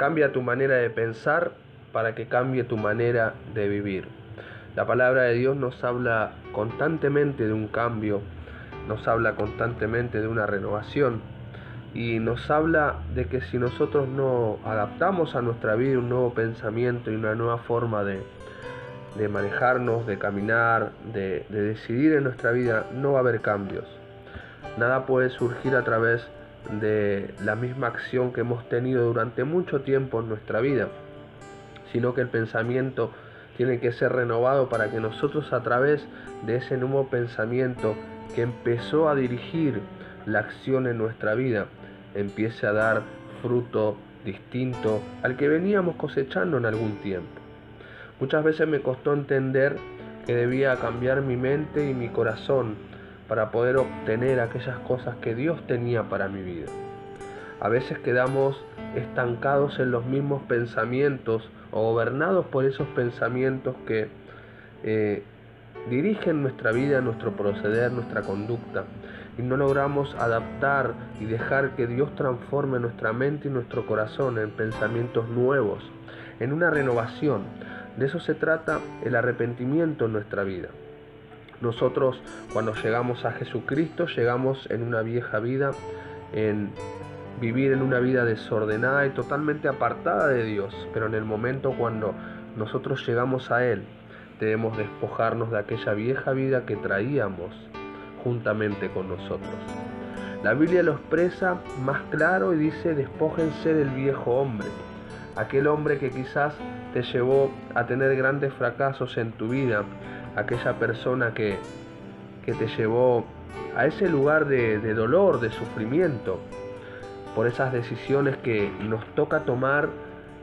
Cambia tu manera de pensar para que cambie tu manera de vivir. La palabra de Dios nos habla constantemente de un cambio, nos habla constantemente de una renovación y nos habla de que si nosotros no adaptamos a nuestra vida un nuevo pensamiento y una nueva forma de, manejarnos, de caminar, de, de decidir en nuestra vida, no va a haber cambios. Nada puede surgir a través de la misma acción que hemos tenido durante mucho tiempo en nuestra vida, sino que el pensamiento tiene que ser renovado para que nosotros a través de ese nuevo pensamiento que empezó a dirigir la acción en nuestra vida, empiece a dar fruto distinto al que veníamos cosechando en algún tiempo. Muchas veces me costó entender que debía cambiar mi mente y mi corazón para poder obtener aquellas cosas que Dios tenía para mi vida. A veces quedamos estancados en los mismos pensamientos o gobernados por esos pensamientos que eh, dirigen nuestra vida, nuestro proceder, nuestra conducta y no logramos adaptar y dejar que Dios transforme nuestra mente y nuestro corazón en pensamientos nuevos, en una renovación. De eso se trata el arrepentimiento en nuestra vida. Nosotros cuando llegamos a Jesucristo llegamos en una vieja vida, en vivir en una vida desordenada y totalmente apartada de Dios, pero en el momento cuando nosotros llegamos a Él, debemos despojarnos de aquella vieja vida que traíamos juntamente con nosotros. La Biblia lo expresa más claro y dice, despójense del viejo hombre, aquel hombre que quizás te llevó a tener grandes fracasos en tu vida, aquella persona que, que te llevó a ese lugar de, de dolor, de sufrimiento, por esas decisiones que nos toca tomar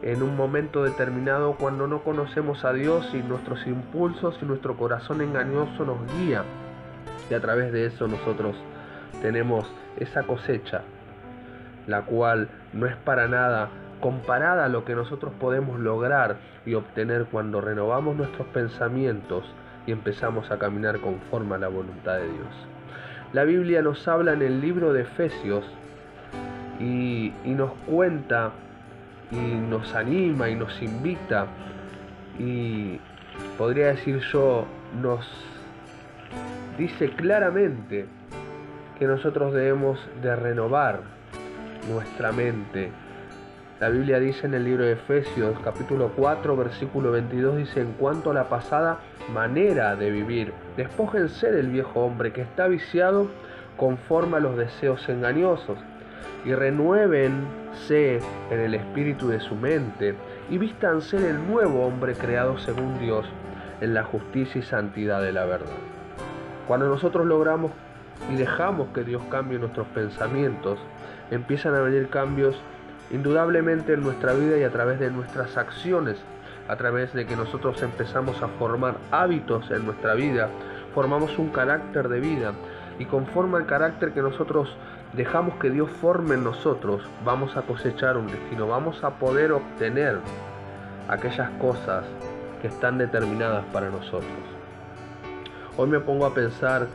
en un momento determinado cuando no conocemos a Dios y nuestros impulsos y nuestro corazón engañoso nos guía. Y a través de eso nosotros tenemos esa cosecha, la cual no es para nada comparada a lo que nosotros podemos lograr y obtener cuando renovamos nuestros pensamientos y empezamos a caminar conforme a la voluntad de Dios. La Biblia nos habla en el libro de Efesios y, nos cuenta y nos anima y nos invita y podría decir yo nos dice claramente que nosotros debemos de renovar nuestra mente. La Biblia dice en el libro de Efesios capítulo 4 versículo 22 dice en cuanto a la pasada manera de vivir, despójense del viejo hombre que está viciado conforme a los deseos engañosos y renuévense en el espíritu de su mente y vístanse del nuevo hombre creado según Dios en la justicia y santidad de la verdad. Cuando nosotros logramos y dejamos que Dios cambie nuestros pensamientos, empiezan a venir cambios indudablemente en nuestra vida y a través de nuestras acciones, a través de que nosotros empezamos a formar hábitos en nuestra vida, formamos un carácter de vida y conforme al carácter que nosotros dejamos que Dios forme en nosotros, vamos a cosechar un destino, vamos a poder obtener aquellas cosas que están determinadas para nosotros. Hoy me pongo a pensar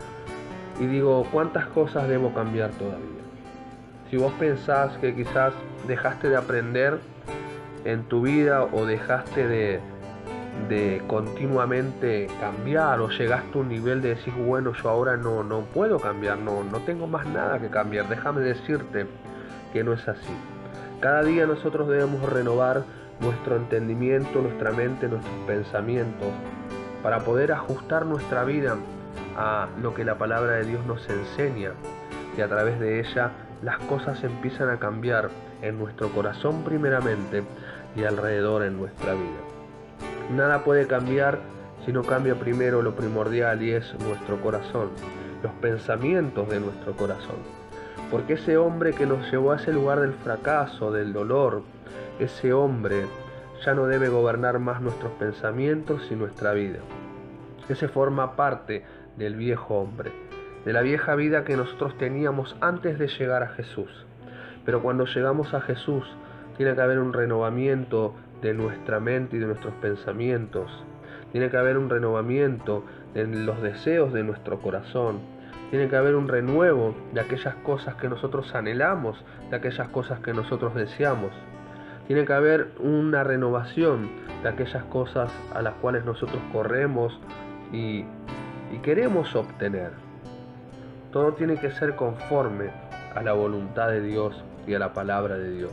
y digo, ¿cuántas cosas debo cambiar todavía? Si vos pensás que quizás dejaste de aprender en tu vida o dejaste de, de continuamente cambiar o llegaste a un nivel de decir, bueno, yo ahora no, no puedo cambiar, no, no tengo más nada que cambiar, déjame decirte que no es así. Cada día nosotros debemos renovar nuestro entendimiento, nuestra mente, nuestros pensamientos para poder ajustar nuestra vida a lo que la palabra de Dios nos enseña y a través de ella las cosas empiezan a cambiar en nuestro corazón primeramente y alrededor en nuestra vida. Nada puede cambiar si no cambia primero lo primordial y es nuestro corazón, los pensamientos de nuestro corazón. Porque ese hombre que nos llevó a ese lugar del fracaso, del dolor, ese hombre ya no debe gobernar más nuestros pensamientos y nuestra vida. Ese forma parte del viejo hombre, de la vieja vida que nosotros teníamos antes de llegar a Jesús. Pero cuando llegamos a Jesús, tiene que haber un renovamiento de nuestra mente y de nuestros pensamientos. Tiene que haber un renovamiento en los deseos de nuestro corazón. Tiene que haber un renuevo de aquellas cosas que nosotros anhelamos, de aquellas cosas que nosotros deseamos. Tiene que haber una renovación de aquellas cosas a las cuales nosotros corremos y, y queremos obtener. Todo tiene que ser conforme a la voluntad de Dios y a la palabra de Dios.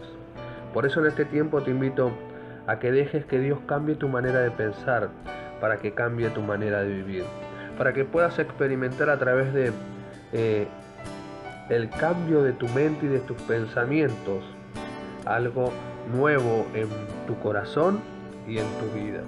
Por eso en este tiempo te invito a que dejes que Dios cambie tu manera de pensar para que cambie tu manera de vivir, para que puedas experimentar a través de eh, el cambio de tu mente y de tus pensamientos algo nuevo en tu corazón y en tu vida.